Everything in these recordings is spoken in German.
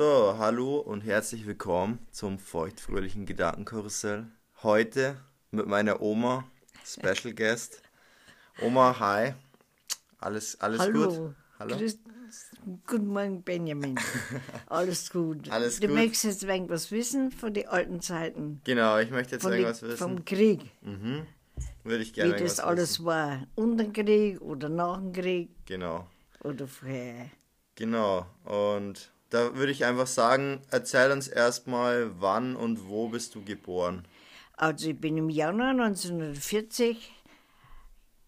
So, hallo und herzlich willkommen zum feuchtfröhlichen Gedankenkarussell. Heute mit meiner Oma, Special Guest. Oma, hi. Alles, alles Hallo. gut? Hallo. Grüß, guten Morgen, Benjamin. Alles gut. Alles du gut. möchtest jetzt irgendwas wissen von den alten Zeiten? Genau, ich möchte jetzt Von die, irgendwas wissen. vom Krieg, Mhm. Würde ich wie gerne das irgendwas alles wissen. war. Unter dem Krieg oder nach dem Krieg Genau, oder vorher. genau. Und da würde ich einfach sagen, erzähl uns erstmal, wann und wo bist du geboren? Also ich bin im Januar 1940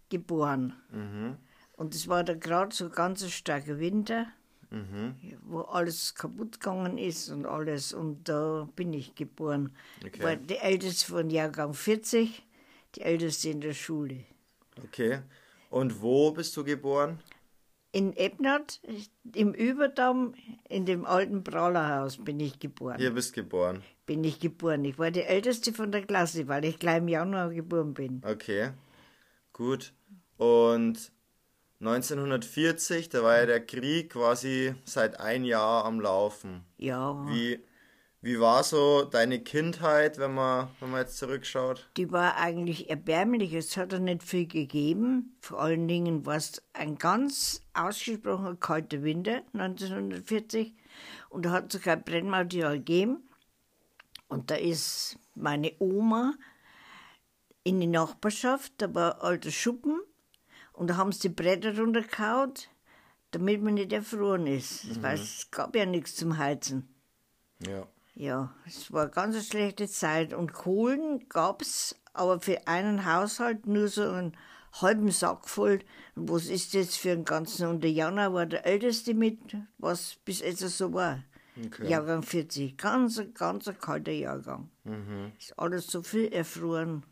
geboren. Mhm. Und es war da gerade so ganz ein starker Winter, Mhm. wo alles kaputt gegangen ist und alles. Und da bin ich geboren. Okay. War die älteste von Jahrgang 40, die älteste in der Schule. Okay. Und wo bist du geboren? In Ebnat, im Überdamm, in dem alten Prahlerhaus bin ich geboren. Hier bist geboren. Bin ich geboren. Ich war die älteste von der Klasse, weil ich gleich im Januar geboren bin. Okay, gut. Und 1940, da war ja der Krieg quasi seit ein Jahr am Laufen. Ja, Wie, wie war so deine Kindheit, wenn man, wenn man jetzt zurückschaut? die war eigentlich erbärmlich. Es hat ja nicht viel gegeben. Vor allen Dingen war es ein ganz ausgesprochen kalter Winter 1940. Und da hat es kein Brennmaterial gegeben. Und da ist meine Oma in die Nachbarschaft, da war alter Schuppen. Und da haben sie die Bretter runtergehauen, damit man nicht erfroren ist. Weil es gab ja nichts zum Heizen. Ja. Ja, es war eine ganz eine schlechte Zeit. Und Kohlen gab es, aber für einen Haushalt nur so einen halben Sack voll. Und was ist das für einen ganzen? Und der Jana war der Älteste mit, was bis jetzt so war. Okay. Jahrgang 40. Ganz, ganz ein kalter Jahrgang. Mhm. Ist alles so viel erfroren.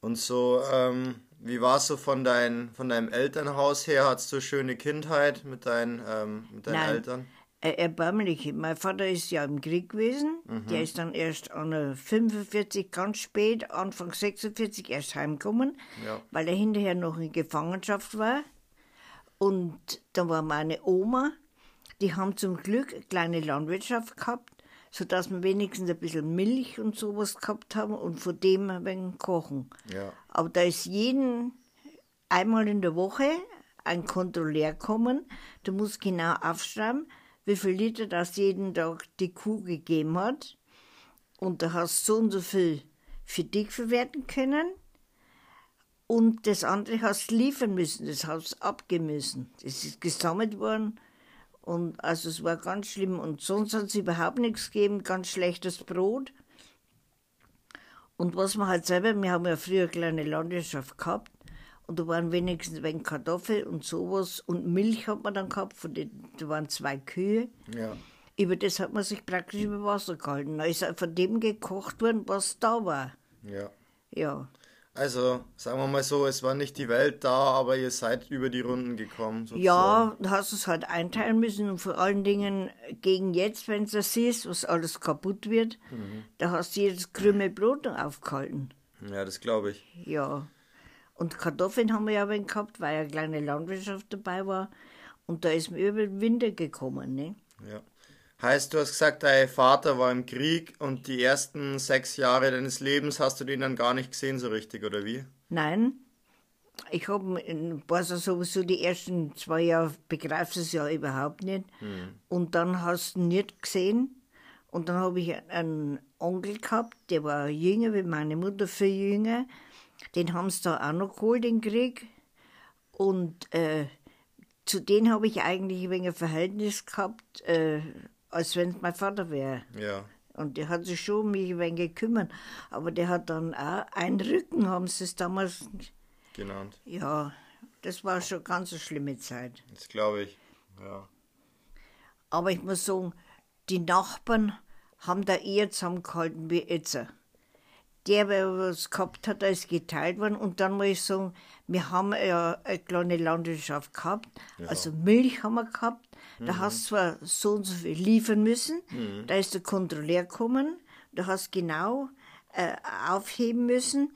Und so, ähm, wie war es so von, dein, von deinem Elternhaus her? Hattest du eine schöne Kindheit mit, dein, ähm, mit deinen Nein. Eltern? Äh, erbärmlich. Mein Vater ist ja im Krieg gewesen. Der ist dann erst an der 45 ganz spät, Anfang 46 erst heimgekommen, Ja. weil er hinterher noch in Gefangenschaft war. Und da war meine Oma, die haben zum Glück eine kleine Landwirtschaft gehabt, sodass wir wenigstens ein bisschen Milch und sowas gehabt haben und von dem ein wenig kochen. Ja. Aber da ist jeden einmal in der Woche ein Kontrolleur kommen, der muss genau aufschreiben, wie viel Liter das jeden Tag die Kuh gegeben hat. Und da hast du so und so viel für dich verwerten können. Und das andere hast du liefern müssen, das hast du abgeben müssen. Das ist gesammelt worden. Und also es war ganz schlimm. Und sonst hat es überhaupt nichts gegeben, ganz schlechtes Brot. Und was man halt selber, wir haben ja früher eine kleine Landwirtschaft gehabt und da waren wenigstens wenig Kartoffeln und sowas und Milch hat man dann gehabt, von den, da waren zwei Kühe. Ja. Über das hat man sich praktisch über Wasser gehalten. Da ist von dem gekocht worden, was da war. Ja. Ja, Also, sagen wir mal so, es war nicht die Welt da, aber ihr seid über die Runden gekommen. Sozusagen. ja hast es halt einteilen müssen und vor allen Dingen gegen jetzt, wenn du das siehst, was alles kaputt wird, da hast du jedes krümme Brot noch aufgehalten. Ja, das glaube ich. Ja. Und Kartoffeln haben wir ja wenig gehabt, weil eine kleine Landwirtschaft dabei war. Und da ist mir über den Winter gekommen. Ne? Ja. Heißt, du hast gesagt, dein Vater war im Krieg und die ersten sechs Jahre deines Lebens hast du den dann gar nicht gesehen so richtig, oder wie? Nein, ich habe, weiß ja sowieso, die ersten zwei Jahre begreifst es ja überhaupt nicht. Und dann hast du ihn nicht gesehen. Und dann habe ich einen Onkel gehabt, der war jünger wie meine Mutter, viel jünger. Den haben sie da auch noch geholt, den Krieg. Und äh, zu denen habe ich eigentlich ein wenig ein Verhältnis gehabt, äh, als wenn es mein Vater wäre. Ja. Und der hat sich schon um mich ein wenig gekümmert. Aber der hat dann auch einen Rücken, haben sie es damals. Genannt. Ja, das war schon ganz eine schlimme Zeit. Das glaube ich. Ja. Aber ich muss sagen, die Nachbarn haben da eher zusammengehalten wie jetzt. Der, der was gehabt hat, ist geteilt worden. Und dann muss ich sagen, wir haben ja eine kleine Landwirtschaft gehabt. Also Milch haben wir gehabt. Da hast du zwar so und so viel liefern müssen. Da ist der Kontrolleur gekommen. Da hast genau äh, aufheben müssen,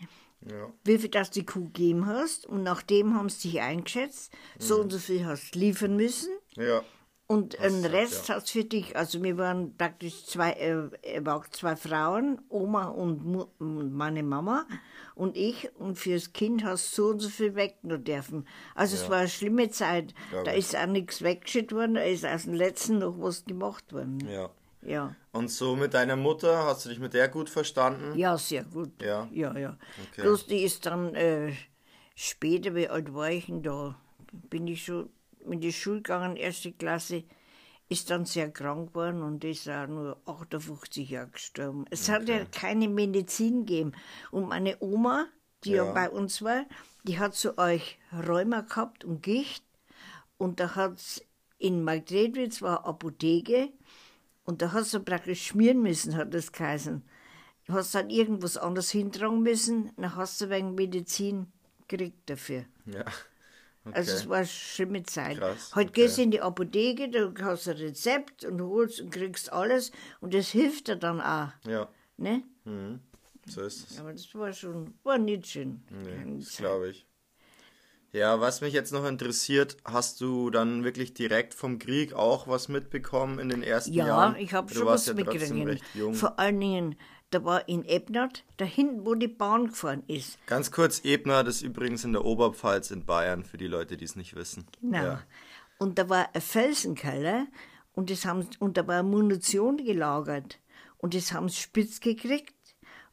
Ja. wie viel das die Kuh gegeben hast. Und nach dem haben sie dich eingeschätzt. So und so viel hast du liefern müssen. Ja. Und Ach einen so, Rest ja. hat's für dich. Also wir waren praktisch zwei, äh, er war zwei Frauen, Oma und, Mu meine Mama und ich. Und fürs Kind hast du so und so viel weg nur dürfen. Also es Ja. war eine schlimme Zeit. Glaub da ist auch nichts weggeschickt worden, da ist aus dem letzten noch was gemacht worden. Ja. Ja, Und so mit deiner Mutter, hast du dich mit der gut verstanden? ja sehr gut. Ja. Ja, ja. Okay. Bloß die ist dann äh, später, wie alt war ich denn da? Bin ich schon in die Schule gegangen, erste Klasse, ist dann sehr krank geworden und ist auch nur 58 Jahre gestorben. Es hat ja keine Medizin gegeben. Und meine Oma, die ja, Ja. bei uns war, die hat so euch Rheuma gehabt und Gicht. Und da hat's in Margretwitz war eine Apotheke und da hast du praktisch schmieren müssen, hat das geheißen. Du hast dann irgendwas anderes hintragen müssen, dann hast du wegen Medizin gekriegt dafür. Ja. Okay. Also es war eine schlimme Zeit. Krass, Heute okay. gehst du in die Apotheke, da hast du ein Rezept und holst und kriegst alles und das hilft dir dann auch. ja, Ne? mhm. so ist es. Aber das war schon, war nicht schön. Nee, das glaube ich. Ja, was mich jetzt noch interessiert, hast du dann wirklich direkt vom Krieg auch was mitbekommen in den ersten Ja, Jahren? ich habe Du schon was ja mitgekriegt. Vor allen Dingen, da war in Ebnat, da hinten, wo die Bahn gefahren ist. Ganz kurz, Ebner, das ist übrigens in der Oberpfalz in Bayern, für die Leute, die es nicht wissen. Genau. Ja. Und da war ein Felsenkeller und, das haben, und da war Munition gelagert. Und das haben sie spitz gekriegt.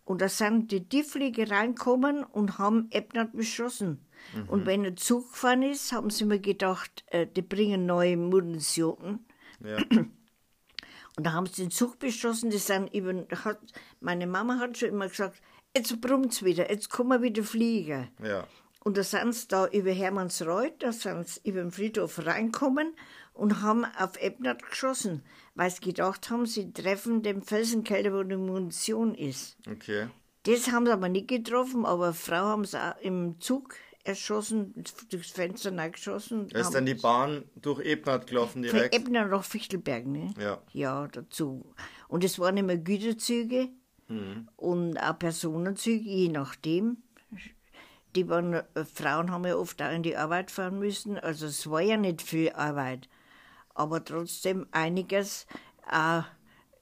Und da sind die Tiefflieger reingekommen und haben Ebnat beschossen. Mhm. Und wenn ein Zug gefahren ist, haben sie mir gedacht, äh, die bringen neue Munition. Ja. Und da haben sie den Zug beschossen, die sind über, hat, meine Mama hat schon immer gesagt, jetzt brummt's wieder, jetzt kommen wir wieder fliegen. ja. Und da sind sie da über Hermannsreuth, da sind sie über den Friedhof reinkommen und haben auf Ebnat geschossen, weil sie gedacht haben, sie treffen den Felsenkeller, wo die Munition ist. Okay. Das haben sie aber nicht getroffen, aber eine Frau haben sie auch im Zug erschossen, durchs Fenster reingeschossen. Da ist dann die Bahn durch Ebnat gelaufen Von direkt. Ebner nach Fichtelberg, ne? Ja. Ja, dazu. Und es waren immer Güterzüge Mhm. und auch Personenzüge, je nachdem. Die waren, äh, Frauen haben ja oft auch in die Arbeit fahren müssen, also es war ja nicht viel Arbeit. Aber trotzdem einiges auch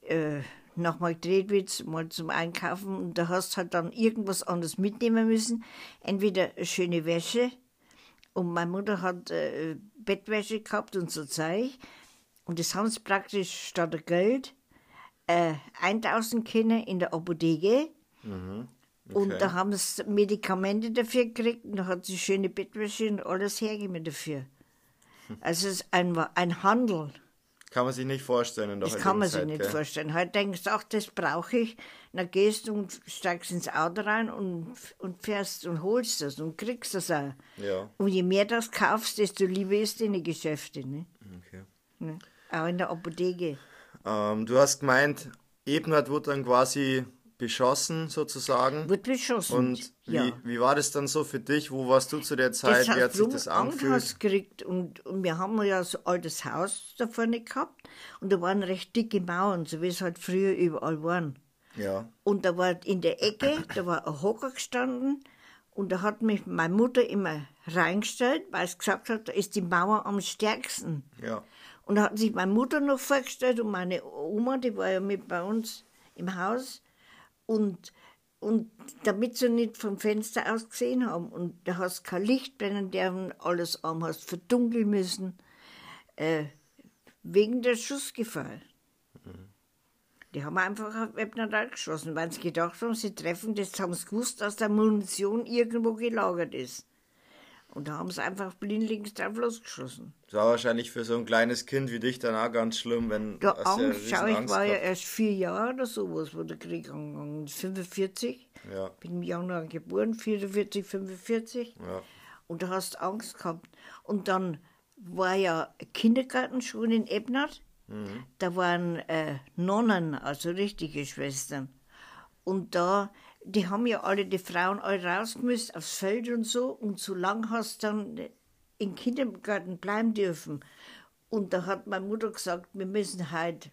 äh, nach Marktredwitz mal zum Einkaufen und da hast halt dann irgendwas anderes mitnehmen müssen. Entweder schöne Wäsche, und meine Mutter hat äh, Bettwäsche gehabt und so Zeug. Und das haben sie praktisch statt Geld äh, 1000 Kinder in der Apotheke. Und da haben sie Medikamente dafür gekriegt und da hat sie schöne Bettwäsche und alles hergegeben dafür. Also es ist ein, ein Handel. Kann man sich nicht vorstellen Das kann man sich nicht gell? vorstellen. Heute denkst du, ach, das brauche ich. Dann gehst du und steigst ins Auto rein und, und fährst und holst das und kriegst das auch. Ja. Und je mehr das kaufst, desto lieber ist in die Geschäfte. Ne? Okay. Ne? Auch in der Apotheke. Ähm, du hast gemeint, Ebnat wurde dann quasi beschossen sozusagen. Wird beschossen. Und wie, ja. wie war das dann so für dich? Wo warst du zu der Zeit? das wie hat sich das angefühlt? gekriegt und, und wir haben ja so ein altes Haus da vorne gehabt und da waren recht dicke Mauern, so wie es halt früher überall waren. Ja. Und da war in der Ecke, da war ein Hocker gestanden und da hat mich meine Mutter immer reingestellt, weil sie gesagt hat, da ist die Mauer am stärksten. Ja. Und da hat sich meine Mutter noch vorgestellt und meine Oma, die war ja mit bei uns im Haus. Und, und damit sie nicht vom Fenster aus gesehen haben. Und da hast du kein Licht brennen dürfen, alles arm hast verdunkeln müssen. Äh, wegen der Schussgefahr. Die haben einfach auf Webner geschossen, weil sie gedacht haben, sie treffen das, haben sie gewusst, dass da Munition irgendwo gelagert ist. Und da haben sie einfach blindlings drauf losgeschossen. Das war wahrscheinlich für so ein kleines Kind wie dich dann auch ganz schlimm, wenn Der hast ja Angst, schau, ich Riesenangst war ja erst vier Jahre oder sowas, wo der Krieg angegangen ist. 45. Ja. Bin im Januar geboren, 44, 45. Ja. Und da hast du Angst gehabt. Und dann war ja Kindergarten schon in Ebnat. Da waren äh, Nonnen, also richtige Schwestern. Und da, die haben ja alle, die Frauen alle rausgemüsst aufs Feld und so. Und so lang hast dann im Kindergarten bleiben dürfen. Und da hat meine Mutter gesagt, wir müssen halt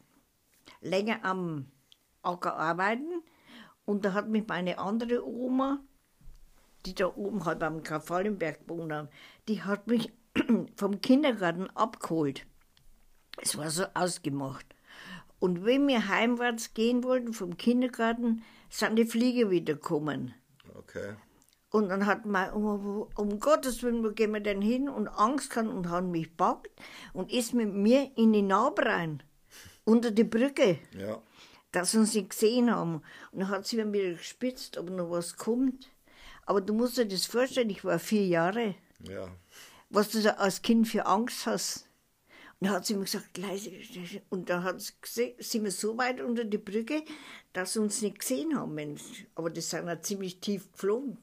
länger am Acker arbeiten. Und da hat mich meine andere Oma, die da oben halt am Karl-Fallenberg gewohnt haben, die hat mich vom Kindergarten abgeholt. Es war so ausgemacht. Und wenn wir heimwärts gehen wollten vom Kindergarten, sind die Flieger wieder gekommen. Okay. Und dann hat man, um, um Gottes Willen, wo gehen wir denn hin? Und Angst gehabt und haben mich gepackt und ist mit mir in die Narbe rein, unter die Brücke, Ja. dass sie uns nicht gesehen haben. Und dann hat sie mir wieder gespitzt, ob noch was kommt. Aber du musst dir das vorstellen, ich war vier Jahre, Ja. was du da als Kind für Angst hast. Dann hat sie mir gesagt, leise. Und dann hat sie sind wir so weit unter die Brücke, dass sie uns nicht gesehen haben. Mensch. Aber die sind ja ziemlich tief geflogen.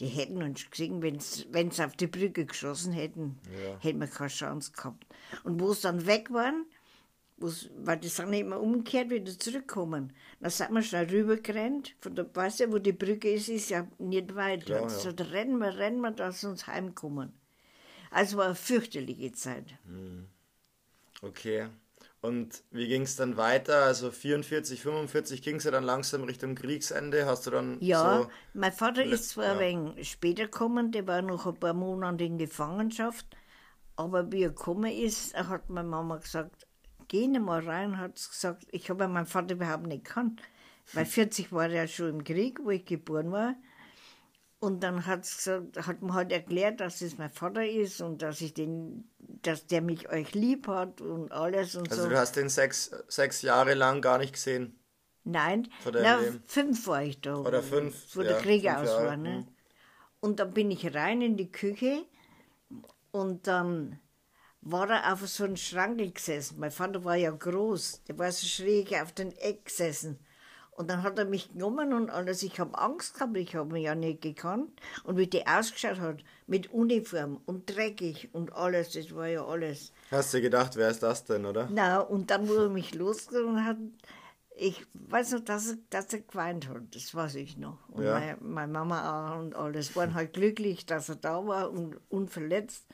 Die hätten uns gesehen, wenn sie auf die Brücke geschossen hätten, Ja. hätten wir keine Chance gehabt. Und wo sie dann weg waren, weil die sind nicht mehr umgekehrt, wieder zurückgekommen. Dann sind wir schnell rübergerannt. Von der, weißt du, wo die Brücke ist, ist ja nicht weit. Klar, ja. so, rennen wir, rennen wir, dass sie uns heimkommen. Also war eine fürchterliche Zeit. Okay. Und wie ging es dann weiter? Also 44, 45 ging es ja dann langsam Richtung Kriegsende. Hast du dann Ja, so. mein Vater ist zwar ja. ein wenig später gekommen, der war noch ein paar Monate in Gefangenschaft, aber wie er gekommen ist, hat meine Mama gesagt, geh nicht mal rein, hat gesagt, ich habe meinen Vater überhaupt nicht gekannt, weil 40 war er ja schon im Krieg, wo ich geboren war. Und dann hat sie gesagt, hat man halt erklärt, dass es mein Vater ist und dass ich den, dass der mich euch lieb hat und alles und Also so. du hast den sechs, sechs Jahre lang gar nicht gesehen. Nein, na, fünf war ich da. Oder fünf, Wo ja, der Krieg aus Jahre, war. Ne? mhm. Und dann bin ich rein in die Küche und dann war er auf so einem Schrank gesessen. Mein Vater war ja groß, der war so schräg auf den Eck gesessen. Und dann hat er mich genommen und alles. Ich habe Angst gehabt, ich habe ihn ja nicht gekannt. Und wie der ausgeschaut hat, mit Uniform und dreckig und alles, das war ja alles. Hast du gedacht, wer ist das denn, oder? Na, und dann, wo er mich losgegangen hat, ich weiß noch, dass er, dass er geweint hat, das weiß ich noch. Und Ja. meine, meine Mama auch und alles waren halt glücklich, dass er da war und unverletzt.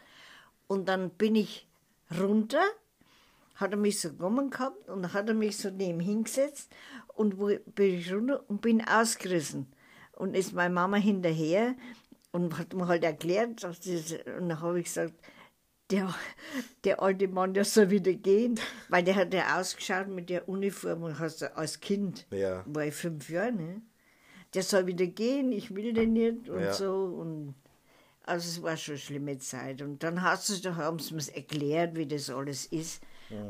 Und dann bin ich runter, hat er mich so genommen gehabt und hat er mich so neben hingesetzt und wo bin ich runter und bin ausgerissen. Und ist meine Mama hinterher und hat mir halt erklärt, dass das, und dann habe ich gesagt, der, der alte Mann, der soll wieder gehen, weil der hat ja ausgeschaut mit der Uniform und hast als Kind, Ja. war ich fünf Jahre, ne? Der soll wieder gehen, ich will den nicht und Ja. so und also es war schon eine schlimme Zeit und dann hast du, da haben sie mir erklärt, wie das alles ist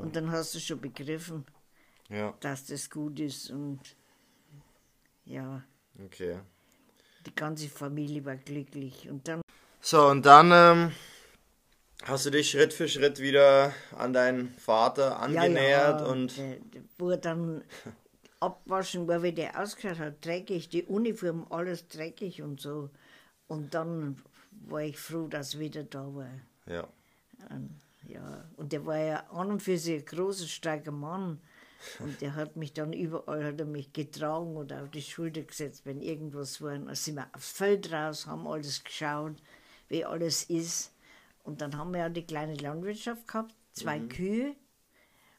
und dann hast du schon begriffen, Ja, dass das gut ist und ja, okay. die ganze Familie war glücklich und dann So, und dann ähm, hast du dich Schritt für Schritt wieder an deinen Vater angenähert und der, der, wo dann abwaschen war, wie der ausgeschaut hat, dreckig, die Uniform, alles dreckig und so. Und dann war ich froh, dass er wieder da war. ja. Und, ja, und der war ja an und für sich ein großer, starker Mann. Und der hat mich dann überall hat er mich getragen oder auf die Schulter gesetzt, wenn irgendwas war. Dann sind wir aufs Feld raus, haben alles geschaut, wie alles ist. Und dann haben wir ja die kleine Landwirtschaft gehabt, zwei Kühe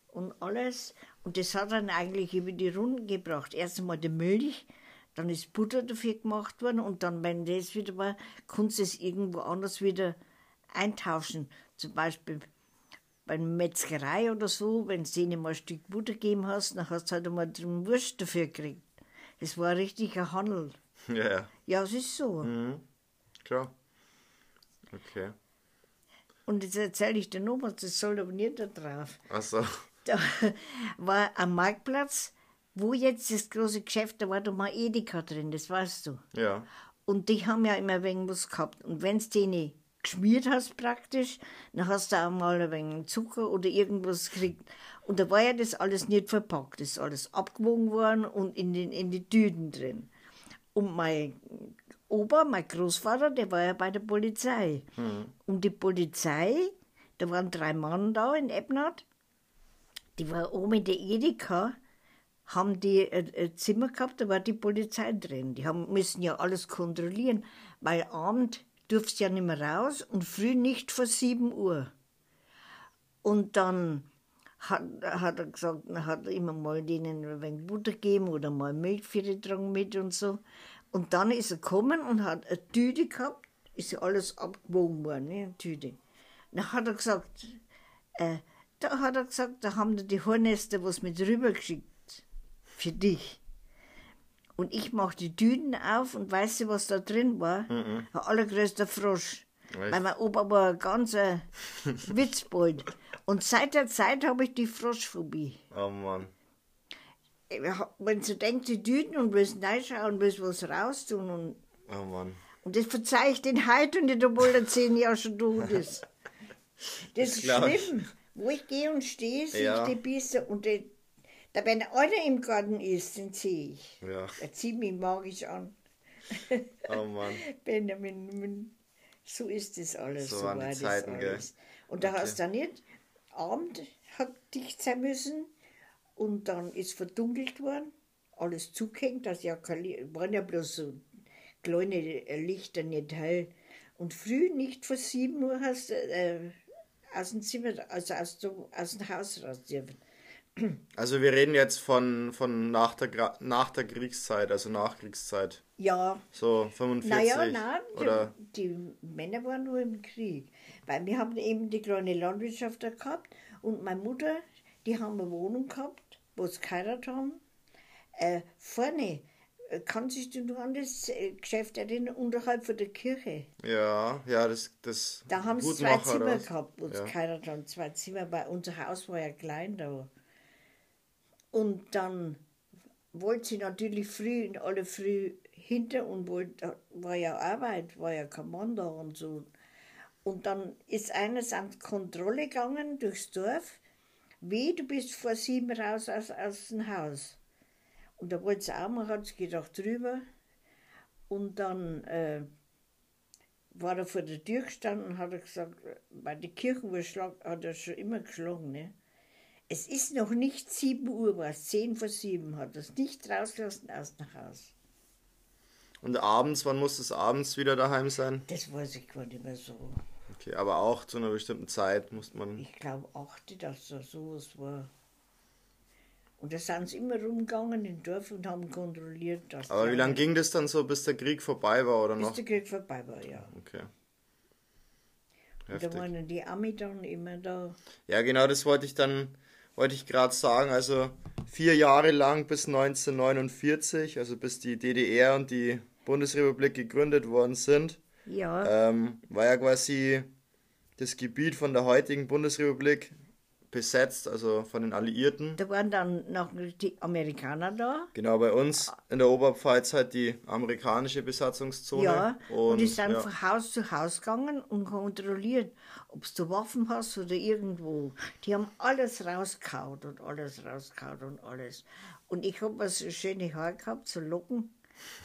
und alles. Und das hat dann eigentlich über die Runden gebracht. Erst einmal die Milch, dann ist Butter dafür gemacht worden und dann, wenn das wieder war, konntest du es irgendwo anders wieder eintauschen. Zum Beispiel bei einer Metzgerei oder so, wenn du denen mal ein Stück Butter gegeben hast, dann hast du halt einmal drin Wurst dafür gekriegt. Das war richtig ein Handel. Ja, ja. Ja, es ist so. Mhm. Klar. Okay. Und jetzt erzähle ich dir noch was, das soll aber nicht da drauf. Achso. da war am Marktplatz, wo jetzt das große Geschäft, da war da mal Edeka drin, das weißt du. Ja. Und die haben ja immer ein wenig was gehabt. Und wenn du denen geschmiert hast praktisch, dann hast du auch mal ein wenig Zucker oder irgendwas gekriegt. Und da war ja das alles nicht verpackt, das ist alles abgewogen worden und in, den, in die Tüten drin. Und mein Opa, mein Großvater, der war ja bei der Polizei. Und die Polizei, da waren drei Mann da in Ebnat, die war oben in der Edeka, haben die ein, ein Zimmer gehabt, da war die Polizei drin. Die haben, müssen ja alles kontrollieren, weil Abend durfst ja nicht mehr raus und früh nicht vor 7 Uhr. Und dann hat, hat er gesagt, hat immer mal denen ein wenig Butter gegeben oder mal Milch für die Drang mit und so. Und dann ist er gekommen und hat eine Tüte gehabt, ist ja alles abgewogen worden, ne, eine Tüte. Dann hat er gesagt, äh, da hat er gesagt, da haben die Hornester was mit rübergeschickt. Für dich. Und ich mach die Tüten auf und weißt du, was da drin war? Ein allergrößter Frosch. Weil mein Opa war ein ganzer Witzbold. Und seit der Zeit habe ich die Froschphobie. Oh Mann. Wenn du denkst, die Tüten und willst reinschauen, willst was raustun und Oh Mann. und das verzeih ich den heute und nicht, obwohl er zehn Jahre schon tot ist. Das ist glaub ich. schlimm. Wo ich gehe und stehe, sehe Ja. ich die Biester und die, da wenn einer im Garten ist, den sehe ich. Ja. Er zieht mich magisch an. Oh Mann. Benjamin, min- so ist das alles. So waren die war das Zeiten, gell? alles. Und da hast du nicht, Abend hat dicht sein müssen und dann ist verdunkelt worden, alles zugehängt, das ja waren ja bloß so kleine äh, Lichter, nicht hell. Und früh, nicht vor sieben Uhr, hast du äh, aus dem Zimmer, also aus dem, aus dem Haus raus dürfen. Also wir reden jetzt von, von nach, der, Gra- nach der Kriegszeit, also Nachkriegszeit. Ja, So 45 Naja, nein, oder die, die Männer waren nur im Krieg. Weil wir haben eben die kleine Landwirtschaft da gehabt und meine Mutter, die haben eine Wohnung gehabt, wo sie geheiratet haben. Äh, vorne, äh, kann sich du noch an das äh, Geschäft erinnern, unterhalb von der Kirche? ja, ja, das das Da haben sie zwei Zimmer gehabt, wo sie Ja. geheiratet haben. Zwei Zimmer, weil unser Haus war ja klein da. Und dann wollte sie natürlich früh, in alle früh hinter und wollte, war ja Arbeit, war ja da und so. Und dann ist eines an Kontrolle gegangen durchs Dorf. Wie, du bist vor sieben raus aus, aus dem Haus. Und da wollte sie auch mal, hat sie gedacht, drüber. Und dann äh, war er vor der Tür gestanden und hat gesagt, bei der Kirchenuhr schlag, hat er schon immer geschlagen. Ne? Es ist noch nicht 7 Uhr, war es 10 vor 7, hat es nicht rausgelassen aus dem Haus. Und abends, wann muss es abends wieder daheim sein? Das weiß ich gar nicht mehr so. Okay, aber auch zu einer bestimmten Zeit muss man. Ich glaube, achte, dass da sowas war. Und da sind sie immer rumgegangen im Dorf und haben kontrolliert, dass Aber wie lange ging das dann so, bis der Krieg vorbei war oder bis noch? der Krieg vorbei war, ja. Okay. Und da Heftig. waren die Ami dann immer da. Ja, genau, das wollte ich dann, wollte ich gerade sagen. Also vier Jahre lang bis 1949, also bis die DDR und die Bundesrepublik gegründet worden sind, Ja, ähm, war ja quasi das Gebiet von der heutigen Bundesrepublik besetzt, also von den Alliierten. da waren dann noch die Amerikaner da. Genau, bei uns in der Oberpfalz halt die amerikanische Besatzungszone. Ja, und, die sind ja. von Haus zu Haus gegangen und kontrolliert, ob du Waffen hast oder irgendwo. Die haben alles rausgehauen und alles rausgehauen und alles. Und ich habe so schöne Haare gehabt, so Locken.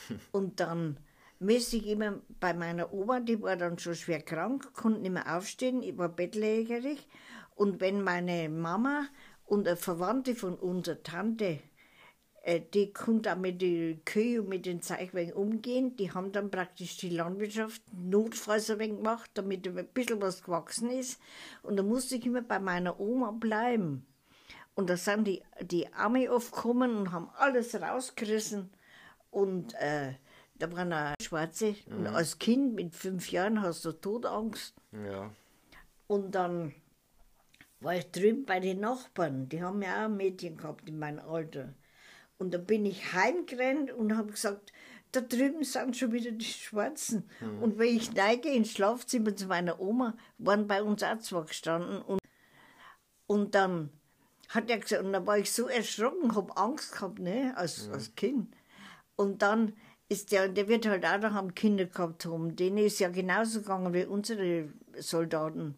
und dann müsste ich immer bei meiner Oma, die war dann schon schwer krank, konnte nicht mehr aufstehen, ich war bettlägerig. Und wenn meine Mama und eine Verwandte von unserer Tante äh, die konnte auch mit den Kühen und mit den Zeichwegen umgehen. Die haben dann praktisch die Landwirtschaft notfalls ein wenig gemacht, damit ein bisschen was gewachsen ist. Und da musste ich immer bei meiner Oma bleiben. Und da sind die, die Arme oft gekommen und haben alles rausgerissen. Und äh, da waren auch Schwarze. Und als Kind mit fünf Jahren hast du Todangst. ja. Und dann war ich drüben bei den Nachbarn. Die haben ja auch ein Mädchen gehabt in meinem Alter. Und da bin ich heimgerannt und habe gesagt, da drüben sind schon wieder die Schwarzen. Und wenn ich neige ins Schlafzimmer zu meiner Oma, waren bei uns auch zwei gestanden. Und, und dann hat er gesagt, und da war ich so erschrocken, habe Angst gehabt, ne, als, als Kind. Und dann ist der, der wird halt auch daheim Kinder gehabt haben. Denen ist ja genauso gegangen wie unsere Soldaten.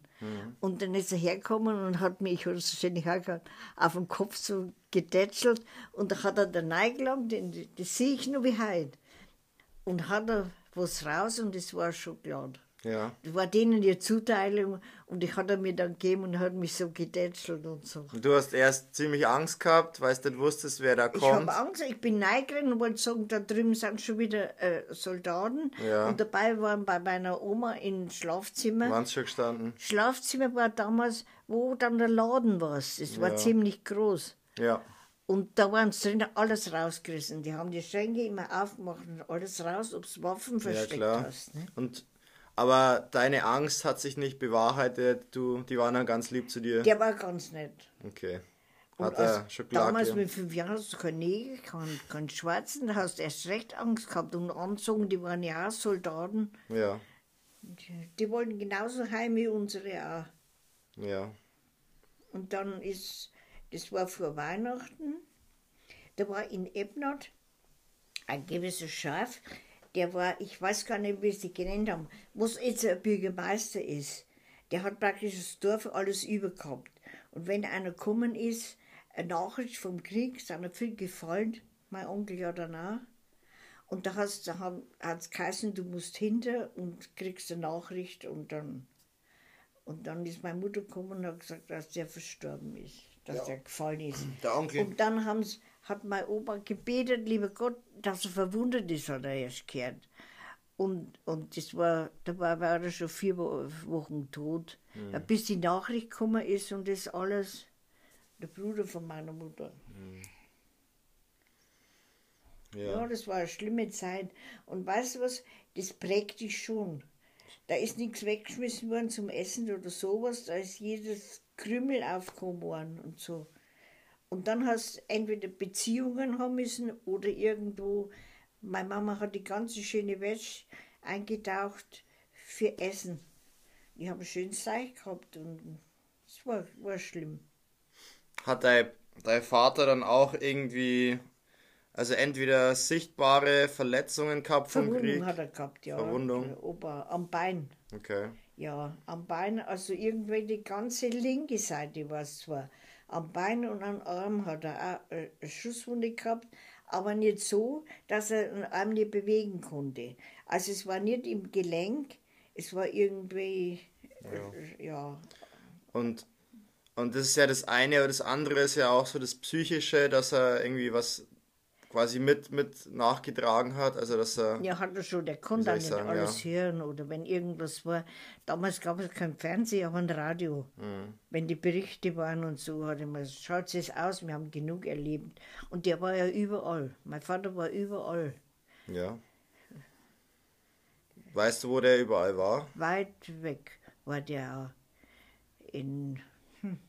Und dann ist er hergekommen und hat mich, ich habe so schön hergehabt, auf den Kopf so getätschelt. Und da hat er da reingelangt, den- das sehe ich nur wie heute. Und hat er was raus und das war Schokolade. Ja. Das war denen die Zuteilung und die hat er mir dann gegeben und hat mich so getätschelt und so. Und du hast erst ziemlich Angst gehabt, weil du nicht wusstest, wer da Ich kommt. habe Angst, ich bin reingerannt und wollte sagen, da drüben sind schon wieder äh, Soldaten. Ja. Und dabei waren bei meiner Oma im Schlafzimmer. Waren schon gestanden. Schlafzimmer war damals, wo dann der Laden war. Es war Ja. ziemlich groß. Ja. Und da waren sie drin alles rausgerissen. Die haben die Schränke immer aufgemacht und alles raus, ob du Waffen Ja, versteckt klar. hast. Ne? Und Aber deine Angst hat sich nicht bewahrheitet, du, die waren dann ganz lieb zu dir. Der war ganz nett. Okay. Und Hat als er Schokolade? damals mit fünf Jahren hast du keinen Neger, keinen, keinen Schwarzen, da hast du erst recht Angst gehabt. Und anzogen, die waren ja auch Soldaten. Ja, Die, die wollten genauso heim wie unsere auch. ja. Und dann ist, das war vor Weihnachten, da war in Ebnat ein gewisser Schaf, der war, ich weiß gar nicht, wie sie genannt haben, was jetzt ein Bürgermeister ist. Der hat praktisch das Dorf alles übergehabt. Und wenn einer gekommen ist, eine Nachricht vom Krieg, sind er viel gefallen, mein Onkel ja dann auch. Und da hat es geheißen, du musst hinter und kriegst eine Nachricht und dann und dann ist meine Mutter gekommen und hat gesagt, dass der verstorben ist, dass der gefallen ist. Der Onkel. Und dann haben's, hat mein Opa gebetet, lieber Gott, dass er verwundet ist, hat er erst gehört. Und, und das war, da war, war er schon vier Wo- Wochen tot. Mhm. Bis die Nachricht gekommen ist und das alles, der Bruder von meiner Mutter. Ja. Ja. das war eine schlimme Zeit. Und weißt du was, das prägt dich schon. Da ist nichts weggeschmissen worden zum Essen oder sowas, da ist jedes Krümel aufgekommen worden und so. Und dann hast du entweder Beziehungen haben müssen oder irgendwo, meine Mama hat die ganze schöne Wäsche eingetaucht für Essen. Ich habe ein schönes Zeug gehabt und es war, war schlimm. Hat dein, dein Vater dann auch irgendwie, also entweder sichtbare Verletzungen gehabt vom Verwundung Krieg? hat er gehabt, ja. Verwundung. Opa am Bein. Okay. Ja, am Bein, also irgendwie die ganze linke Seite war es zwar. Am Bein und am Arm hat er auch eine Schusswunde gehabt, aber nicht so, dass er den Arm nicht bewegen konnte. Also es war nicht im Gelenk, es war irgendwie, ja, ja Und, und das ist ja das eine, aber das andere ist ja auch so das Psychische, dass er irgendwie was quasi mit, mit nachgetragen hat. Also dass er. Ja, hat er schon, der konnte auch ich nicht sagen, alles hören oder wenn irgendwas war. Damals gab es kein Fernsehen, aber ein Radio. Mhm. Wenn die Berichte waren und so, hat er mal, schaut es aus, wir haben genug erlebt. Und der war ja überall. Mein Vater war überall. Ja. Weißt du, wo der überall war? Weit weg war der. In, hm,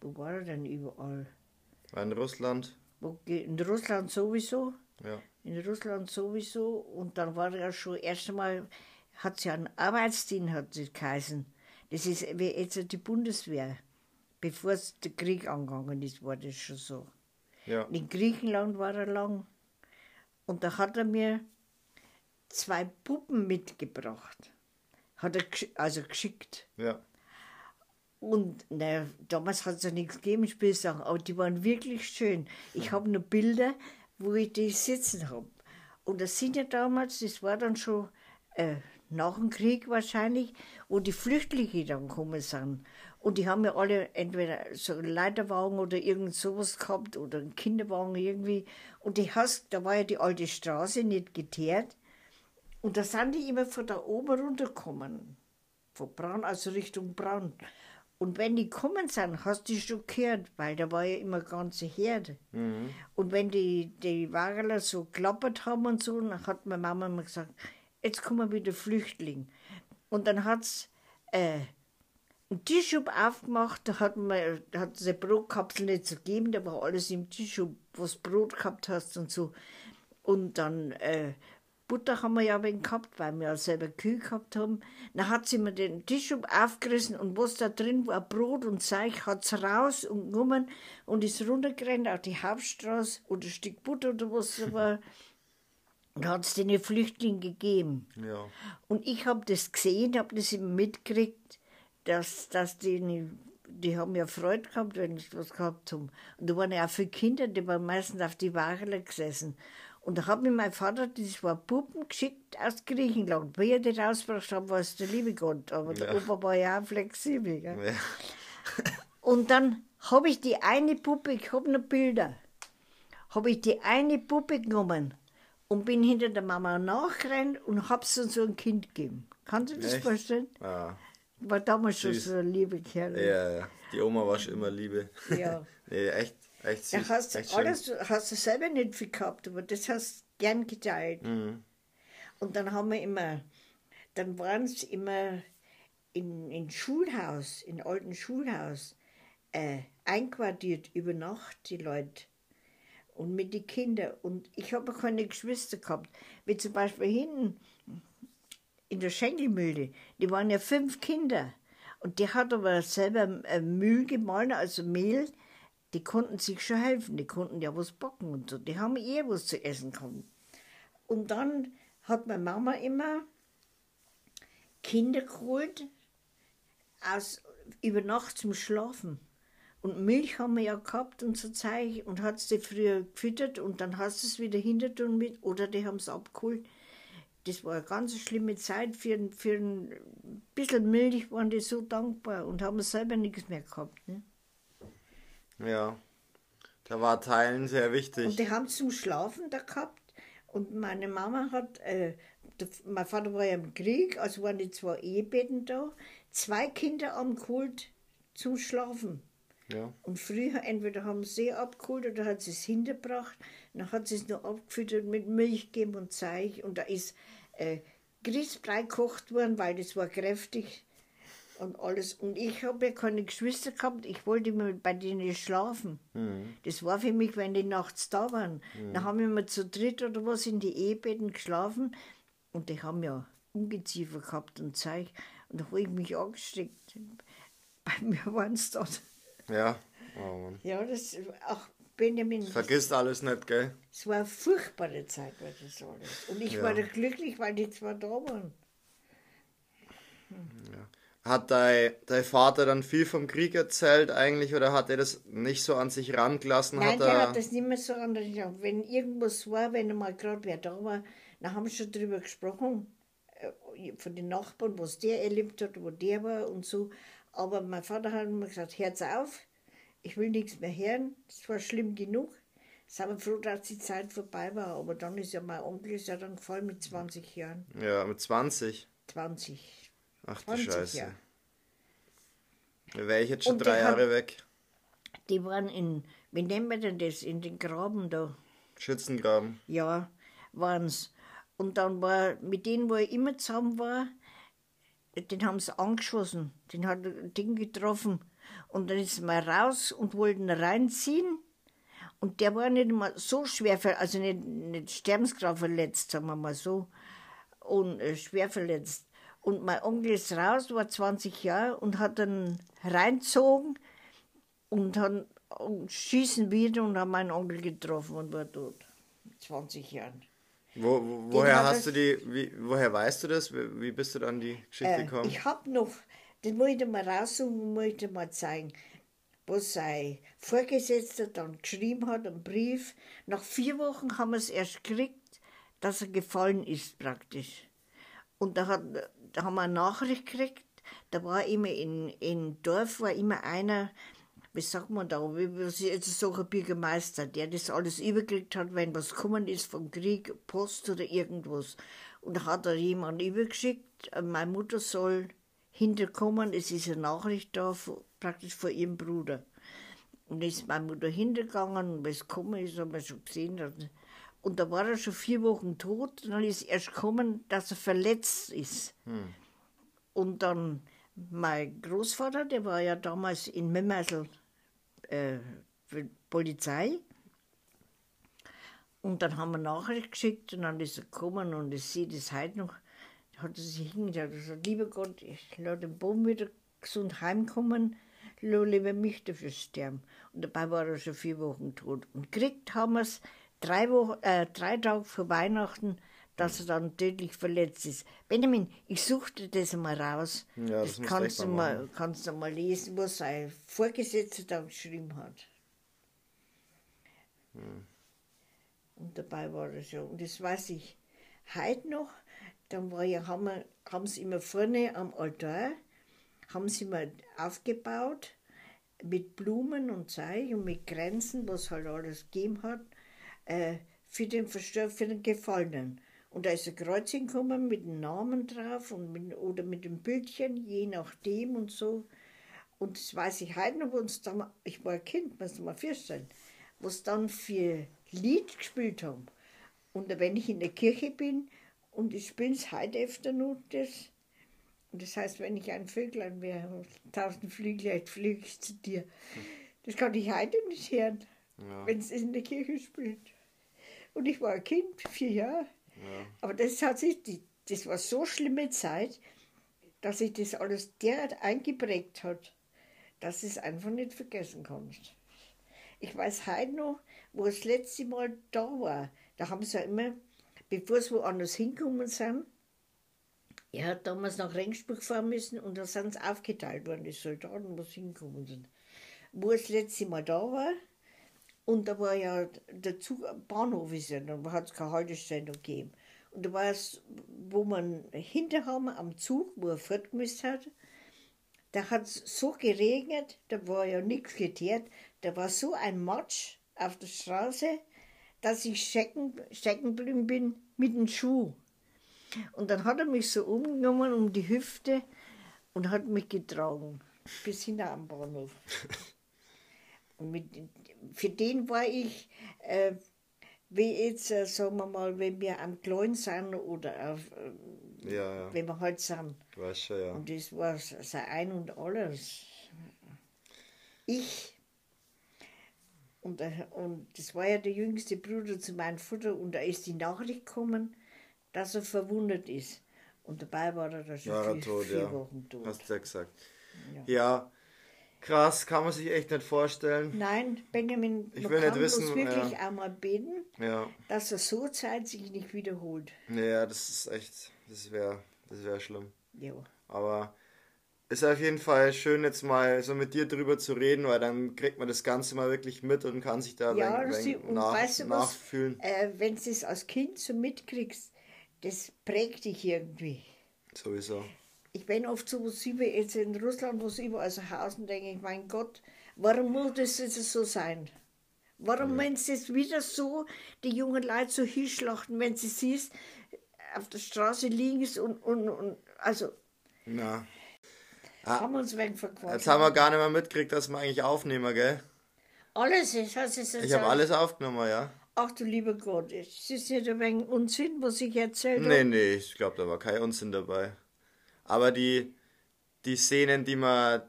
wo war er denn überall? War in Russland? In Russland sowieso. Ja. In Russland sowieso. Und dann war er schon erst einmal, hat sie einen Arbeitsdienst, hat sie geheißen. Das ist wie jetzt die Bundeswehr. Bevor der Krieg angegangen ist, war das schon so. Ja. In Griechenland war er lang. Und da hat er mir zwei Puppen mitgebracht. Hat er gesch also geschickt. Ja. Und na, damals hat es ja nichts gegeben, Spielsachen, aber die waren wirklich schön. Ich habe nur Bilder, wo ich die sitzen habe. Und das sind ja damals, das war dann schon äh, nach dem Krieg wahrscheinlich, wo die Flüchtlinge dann gekommen sind. Und die haben ja alle entweder so einen Leiterwagen oder irgend sowas gehabt oder einen Kinderwagen irgendwie. Und die hast, da war ja die alte Straße nicht geteert. Und da sind die immer von da oben runtergekommen. Von Braun, also Richtung Braun. Und wenn die gekommen sind, hast du schon gehört, weil da war ja immer ganze Herde. Und wenn die, die Wagerler so klappert haben und so, dann hat meine Mama immer gesagt, jetzt kommen wieder Flüchtlinge. Und dann hat's äh, einen Tischschub aufgemacht, da hat man hat es eine Brotkapsel nicht so gegeben, da war alles im Tischschub, was Brot gehabt hast und so. Und dann äh, Butter haben wir ja wenig gehabt, weil wir ja selber Kühe gehabt haben. Dann hat sie mir den Tischschub aufgerissen und was da drin war, Brot und Zeug, hat es raus und genommen und ist runtergerannt auf die Hauptstraße oder ein Stück Butter oder was da war. Und hat es den Flüchtlingen gegeben. Ja. Und ich habe das gesehen, habe das immer mitgekriegt, dass, dass die, die haben ja Freude gehabt, wenn sie was gehabt haben. Und da waren ja auch viele Kinder, die waren meistens auf die Wagele gesessen. Und da hat mir mein Vater, das war Puppen geschickt aus Griechenland. Wie er die rausgebracht hat, war es der liebe Gott. Aber der Ja. Opa war ja auch flexibel. Ja. Und dann habe ich die eine Puppe, ich habe noch Bilder, habe ich die eine Puppe genommen und bin hinter der Mama nachgerannt und habe sie so ein Kind gegeben. Kannst du das Echt? vorstellen? Ah, War damals schon Süß. so ein liebe Kerl. ja, ja. Die Oma war schon immer Liebe. Ja. nee, echt, echt Da süß. hast echt du alles, hast du selber nicht viel gehabt, aber das hast du gern geteilt. Mhm. Und dann haben wir immer, dann waren sie immer in, in Schulhaus, in alten Schulhaus, äh, einquartiert über Nacht, die Leute. Und mit den Kindern. Und ich habe keine Geschwister gehabt. Wie zum Beispiel hinten in der Schenkelmühle, die waren ja fünf Kinder. Und die hat aber selber äh, Müll gemahlen, also Mehl. Die konnten sich schon helfen, die konnten ja was backen und so. Die haben eh was zu essen gehabt. Und dann hat meine Mama immer Kinder geholt, aus, über Nacht zum Schlafen. Und Milch haben wir ja gehabt und so Zeug und hat sie früher gefüttert und dann hast du es wieder hinter mit oder die haben es abgeholt. Das war eine ganz schlimme Zeit. Für, für ein bisschen Milch waren die so dankbar und haben selber nichts mehr gehabt. Ne? Ja, da war Teilen sehr wichtig. Und die haben zum Schlafen da gehabt. Und meine Mama hat, äh, der, mein Vater war ja im Krieg, also waren die zwei Ehebetten da, zwei Kinder abgeholt zum Schlafen. Ja. Und früher entweder haben sie abgeholt oder hat sie es hinterbracht. Dann hat sie es noch abgefüttert mit Milch gegeben und Zeug. Und da ist äh, Grießbrei gekocht worden, weil das war kräftig und alles. Und ich habe ja keine Geschwister gehabt, ich wollte immer bei denen schlafen. Mhm. Das war für mich, wenn die nachts da waren. Dann haben wir immer zu dritt oder was in die Ehebetten geschlafen und die haben ja Ungeziefer gehabt und Zeug. Und da habe ich mich angesteckt. Bei mir waren es dort. Ja. Oh Mann. Ja, das auch Benjamin. Vergisst alles nicht, gell? Es war eine furchtbare Zeit, war das alles. Und ich Ja. war da glücklich, weil die zwei da waren. Hat dein, dein Vater dann viel vom Krieg erzählt eigentlich oder hat er das nicht so an sich rangelassen? Nein, hat der er, hat das nicht mehr so anders gesagt. Wenn irgendwas war, wenn mal gerade wer da war, dann haben sie schon drüber gesprochen, äh, von den Nachbarn, was der erlebt hat, wo der war und so. Aber mein Vater hat immer gesagt, hört's auf, ich will nichts mehr hören, das war schlimm genug. Sind wir froh, dass die Zeit vorbei war. Aber dann ist ja mein Onkel ist ja dann gefallen mit 20 Jahren. ja, mit 20. 20. Ach du 20 Scheiße. Jahre. Da wäre ich jetzt schon Und drei Jahre weg. Die waren in, wie nennen wir denn das, in den Graben da. Schützengraben. Ja, waren's. Und dann war, mit denen, wo er immer zusammen war, den haben sie angeschossen. Den hat ein Ding getroffen. Und dann ist mal raus und wollten reinziehen. Und der war nicht mal so schwer, ver also nicht, nicht sterbensgrad verletzt, sagen wir mal so. Und äh, schwer verletzt. Und mein Onkel ist raus, war 20 Jahre und hat dann reinzogen und dann und schießen wieder und haben meinen Onkel getroffen und war tot. Mit 20 Jahren. Wo, wo, woher hat hast du die, wie, woher weißt du das? Wie, wie bist du dann die Geschichte Äh, gekommen? ich habe noch, das muss ich dir mal raussuchen, muss ich dir mal zeigen, was sein Vorgesetzter dann geschrieben hat, einen Brief. Nach vier Wochen haben wir es erst gekriegt, dass er gefallen ist praktisch. Und da, hat, da haben wir eine Nachricht gekriegt, da war immer in, in Dorf war immer einer, wie sagt man da, wie jetzt sage, ein Bürgermeister, der das alles übergekriegt hat, wenn was gekommen ist vom Krieg, Post oder irgendwas. Und da hat er jemand übergeschickt, äh, meine Mutter soll hinterkommen, es ist eine Nachricht da, praktisch von ihrem Bruder. Und ist meine Mutter hintergegangen und was gekommen ist, haben wir schon gesehen. Und- da war er schon vier Wochen tot. Und dann ist erst gekommen, dass er verletzt ist. Und dann mein Großvater, der war ja damals in Memmersel äh, Polizei. Und dann haben wir Nachricht geschickt und dann ist er gekommen und ich sehe das heute noch. Da hat er sich hingestellt und gesagt, lieber Gott, ich lasse den Baum wieder gesund heimkommen, lass lieber mich dafür sterben. Und dabei war er schon vier Wochen tot. Und gekriegt haben wir es drei, Wochen, äh, drei Tage vor Weihnachten, dass er dann tödlich verletzt ist. Benjamin, ich suche dir das mal raus. Ja, das das kannst, du mal kannst du mal lesen, was sein Vorgesetzter da geschrieben hat. Und dabei war er schon. Und das weiß ich heute noch. Dann war ja, haben, wir, haben sie immer vorne am Altar, haben sie mal aufgebaut mit Blumen und Zeug und mit Grenzen, was halt alles gegeben hat, äh, für den Verstor für den Gefallenen. Und da ist ein Kreuz hingekommen mit dem Namen drauf und mit, oder mit dem Bildchen, je nachdem und so. Und das weiß ich heute noch, wo uns da, ich war ein Kind, muss mal vorstellen, was dann für Lied gespielt haben. Und wenn ich in der Kirche bin Und ich bin es heute öfter nur das. Und das heißt, wenn ich ein Vöglein wäre, tausend Flügel, fliege ich zu dir. Das kann ich heute nicht hören, Ja. wenn es in der Kirche spielt. Und ich war ein Kind, vier Jahre. Ja. Aber das hat sich, die, das war so schlimme Zeit, dass sich das alles derart eingeprägt hat, dass es einfach nicht vergessen kannst. Ich weiß heute noch, wo das letzte Mal da war. Da haben sie ja immer, bevor sie woanders hingekommen sind, er hat damals nach Rengsburg fahren müssen und da sind sie aufgeteilt worden, die Soldaten, wo sie hingekommen sind. Wo das letzte Mal da war, und da war ja der Zug, Bahnhof ist ja, da hat es keine Haltestelle gegeben. Und da war es, wo man hinterher am Zug, wo er fortgemisst hat, da hat es so geregnet, da war ja nichts geteert, da war so ein Matsch auf der Straße, dass ich stecken, stecken geblieben bin mit dem Schuh. Und dann hat er mich so umgenommen um die Hüfte und hat mich getragen bis hinter am Bahnhof. Und mit, für den war ich, äh, wie jetzt, äh, sagen wir mal, wenn wir am Kleinen sind oder auf, äh, Ja, ja. wenn wir halt sind. Weißt schon, ja. Und das war sein Ein und Alles. Ich. Und, äh, und das war ja der jüngste Bruder zu meinem Vater und da ist die Nachricht gekommen, dass er verwundet ist. Und dabei war er da schon er vier, tot, vier ja. Wochen tot. Hast du ja gesagt. Ja. Ja. Krass, kann man sich echt nicht vorstellen. Nein, Benjamin, Ich man will nicht kann wissen, bloß wirklich ja. auch mal beten, Ja. dass er so Zeit sich nicht wiederholt. Naja, das ist echt, das wäre das wär schlimm. Ja. Aber ist auf jeden Fall schön, jetzt mal so mit dir drüber zu reden, weil dann kriegt man das Ganze mal wirklich mit und kann sich da Ja, wenig- wenig und nach, weißt du was? nachfühlen. Äh, Wenn du es als Kind so mitkriegst, das prägt dich irgendwie. Sowieso. Ich bin oft so, was über jetzt in Russland, wo sie überall so hausen, denke ich, mein Gott, warum muss das jetzt so sein? Warum, wenn es jetzt wieder so, die jungen Leute so hinschlachten, wenn sie siehst, auf der Straße liegen sie und, und, und also, Na. haben wir uns wegverquatscht. Jetzt haben wir gar nicht mehr mitgekriegt, dass wir eigentlich aufnehmen, gell? Alles ist, was ist jetzt Ich habe alles aufgenommen, ja. Ach du lieber Gott, es ist nicht ein wenig Unsinn, was ich erzählt Nee, habe. nee, ich glaube, da war kein Unsinn dabei. Aber die, die Szenen, die man,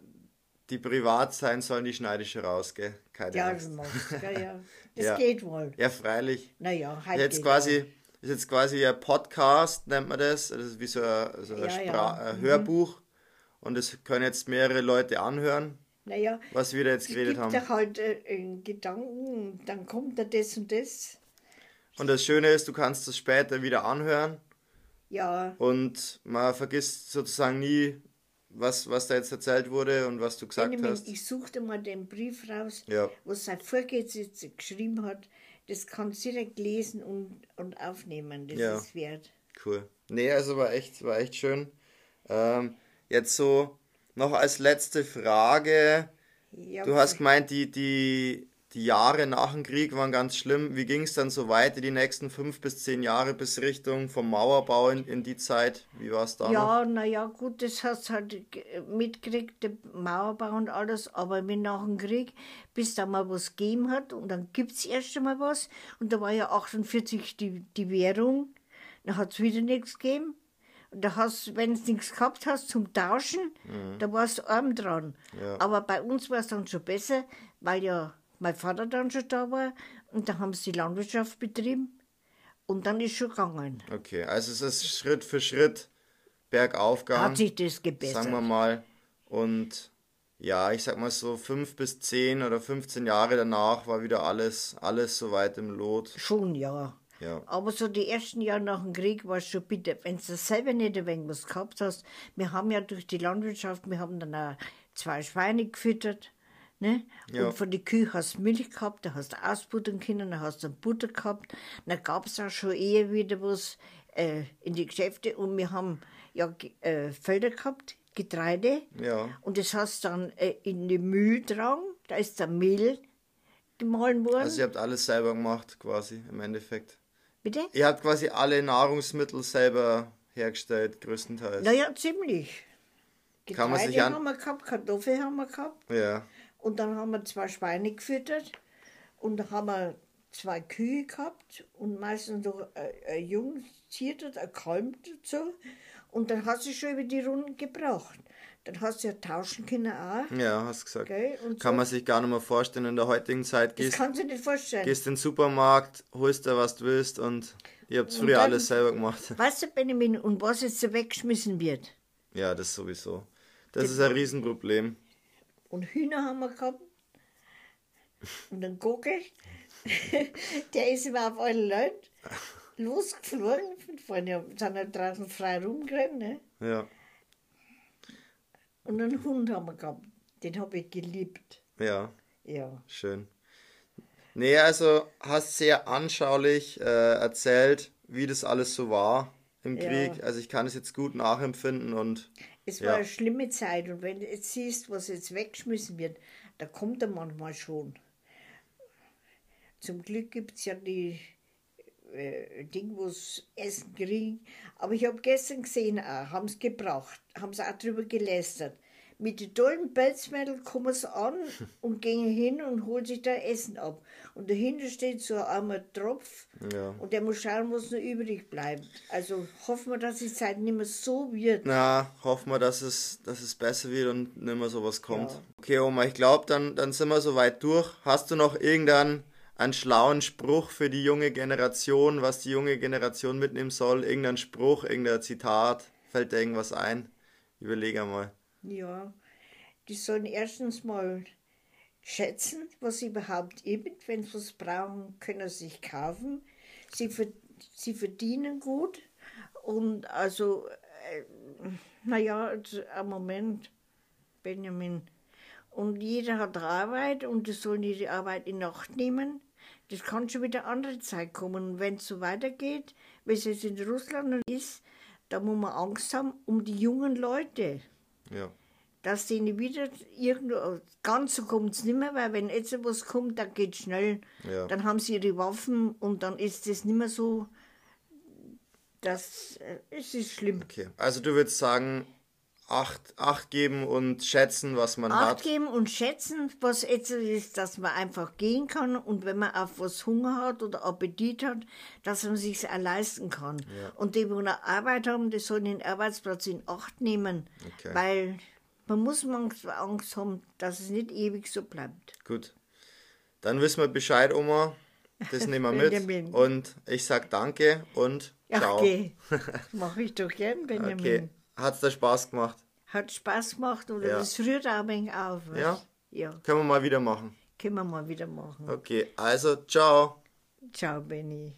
die privat sein sollen, die schneide ich schon raus, gell? Keine Ja, Angst. ja, ja. Das Ja. geht wohl. Ja, freilich. Naja, halt Jetzt quasi, ja. ist jetzt quasi ein Podcast, nennt man das. Das ist wie so ein, so ein, Ja, ja. ein Hörbuch. Und das können jetzt mehrere Leute anhören, Naja, was wir da jetzt geredet gibt haben. doch halt äh, Gedanken, dann kommt da das und das. Und das Schöne ist, du kannst das später wieder anhören Ja, und man vergisst sozusagen nie, was, was da jetzt erzählt wurde und was du gesagt Benjamin, hast. ich suchte mal den Brief raus, Ja. was sein Vorgesetzter geschrieben hat. Das kannst du direkt lesen und, und aufnehmen. Das Ja. ist wert. Cool. Nee, also war echt, war echt schön. Ähm, jetzt so noch als letzte Frage. Ja, Du hast gemeint, die, die, die Jahre nach dem Krieg waren ganz schlimm. Wie ging es dann so weiter, die nächsten fünf bis zehn Jahre bis Richtung vom Mauerbau in, in die Zeit? Wie war es da? Ja, naja, gut, das hast du halt ge- mitgekriegt, der Mauerbau und alles, aber wenn nach dem Krieg, bis da mal was gegeben hat und dann gibt es erst einmal was und da war ja 48 die, die Währung, dann hat es wieder nichts gegeben. Und da hast, wenn du nichts gehabt hast zum Tauschen, da warst du arm dran. Mhm. Ja. Aber bei uns war es dann schon besser, weil ja mein Vater dann schon da war und da haben sie die Landwirtschaft betrieben und dann ist schon gegangen. Okay, also es ist Schritt für Schritt bergauf gegangen. Hat sich das gebessert. sagen wir mal. Und ja, ich sag mal so fünf bis zehn oder 15 Jahre danach war wieder alles, alles soweit im Lot. Schon, ja. Ja. Aber so die ersten Jahre nach dem Krieg war es schon bitter. Wenn du selber nicht ein wenig was gehabt hast, wir haben ja durch die Landwirtschaft, wir haben dann auch zwei Schweine gefüttert. Ne? Ja. Und von den Kühe hast du Milch gehabt, da hast du ausbuttern können, da hast du Butter gehabt. Dann gab es auch schon eher wieder was äh, in die Geschäfte und wir haben ja äh, Felder gehabt, Getreide. Ja. Und das hast du dann äh, in die Mühle dran, da ist dann Mehl gemahlen worden. Also ihr habt alles selber gemacht, quasi, im Endeffekt. Bitte? Ihr habt quasi alle Nahrungsmittel selber hergestellt, größtenteils. Naja, ziemlich. Kann man Getreide sich an- haben wir gehabt, Kartoffeln haben wir gehabt Ja. Und dann haben wir zwei Schweine gefüttert und dann haben wir zwei Kühe gehabt und meistens noch ein, ein Jung ziertet, ein Kalm dazu. Und dann hat sie schon über die Runden gebracht. Dann hast du ja tauschen können auch. Ja, hast gesagt. Gell? Und Kann so. man sich gar nicht mehr vorstellen in der heutigen Zeit. Das Gehst, kannst du nicht vorstellen. gehst in den Supermarkt, holst dir, was du willst und ihr habt früher dann- alles selber gemacht. Weißt du, Benjamin, und was jetzt so weggeschmissen wird? Ja, das sowieso. Das ist ein Riesenproblem. Und Hühner haben wir gehabt. Und ein Gockel, der ist immer auf alle Leute losgeflogen. Vorne sind ja draußen frei rumgerannt. Ne? Ja, Und einen Hund haben wir gehabt. Den habe ich geliebt. ja, Ja. schön. Nee, also hast sehr anschaulich äh, erzählt, wie das alles so war im Ja. Krieg. Also ich kann es jetzt gut nachempfinden und Es war Ja. eine schlimme Zeit. Und wenn du jetzt siehst, was jetzt weggeschmissen wird, da kommt er manchmal schon. Zum Glück gibt es ja die äh, Ding, wo es Essen kriegen. Aber ich habe gestern gesehen, haben es gebraucht, haben sie auch drüber gelästert. Mit den tollen Pelzmädel kommen sie an und gehen hin und holen sich da Essen ab. Und dahinter steht so ein armer Tropf ja. und der muss schauen, was noch übrig bleibt. Also hoffen wir, dass die Zeit nicht mehr so wird. Na, hoffen wir, dass es, dass es besser wird und nicht mehr sowas kommt. Ja. Okay, Oma, ich glaube, dann, dann sind wir soweit durch. Hast du noch irgendeinen einen schlauen Spruch für die junge Generation, was die junge Generation mitnehmen soll? Irgendein Spruch, irgendein Zitat? Fällt dir irgendwas ein? Überlege mal. Ja, die sollen erstens mal schätzen, was sie überhaupt gibt. Wenn sie was brauchen, können sie sich kaufen. Sie, sie verdienen gut. Und also, äh, naja, am Moment, Benjamin. Und jeder hat Arbeit und die sollen ihre Arbeit in Acht nehmen. Das kann schon wieder andere Zeit kommen. Und wenn es so weitergeht, wie es jetzt in Russland ist, da muss man Angst haben um die jungen Leute Ja. Dass denen wieder irgendwo, ganz so kommt es nicht mehr, weil wenn jetzt was kommt, dann geht schnell, Ja. dann haben sie ihre Waffen und dann ist es nicht mehr so, dass äh, es ist schlimm. Okay. Also du würdest sagen, Acht, Acht geben und schätzen, was man Acht hat. geben und schätzen, was jetzt ist, dass man einfach gehen kann und wenn man auf was Hunger hat oder Appetit hat, dass man sich auch leisten kann. Und die, die eine Arbeit haben, die sollen den Arbeitsplatz in Acht nehmen, Okay. weil man muss manchmal Angst haben, dass es nicht ewig so bleibt. Gut. Dann wissen wir Bescheid, Oma. Das nehmen wir mit. Und ich sag danke und ciao. Geh. Mache ich doch gern, Benjamin. Okay. Hat's dir Spaß gemacht? Hat Spaß gemacht oder Ja. das rührt auch ein wenig auf. was? Ja. Ja, Können wir mal wieder machen. können wir mal wieder machen. Okay, also ciao. Ciao, Benny.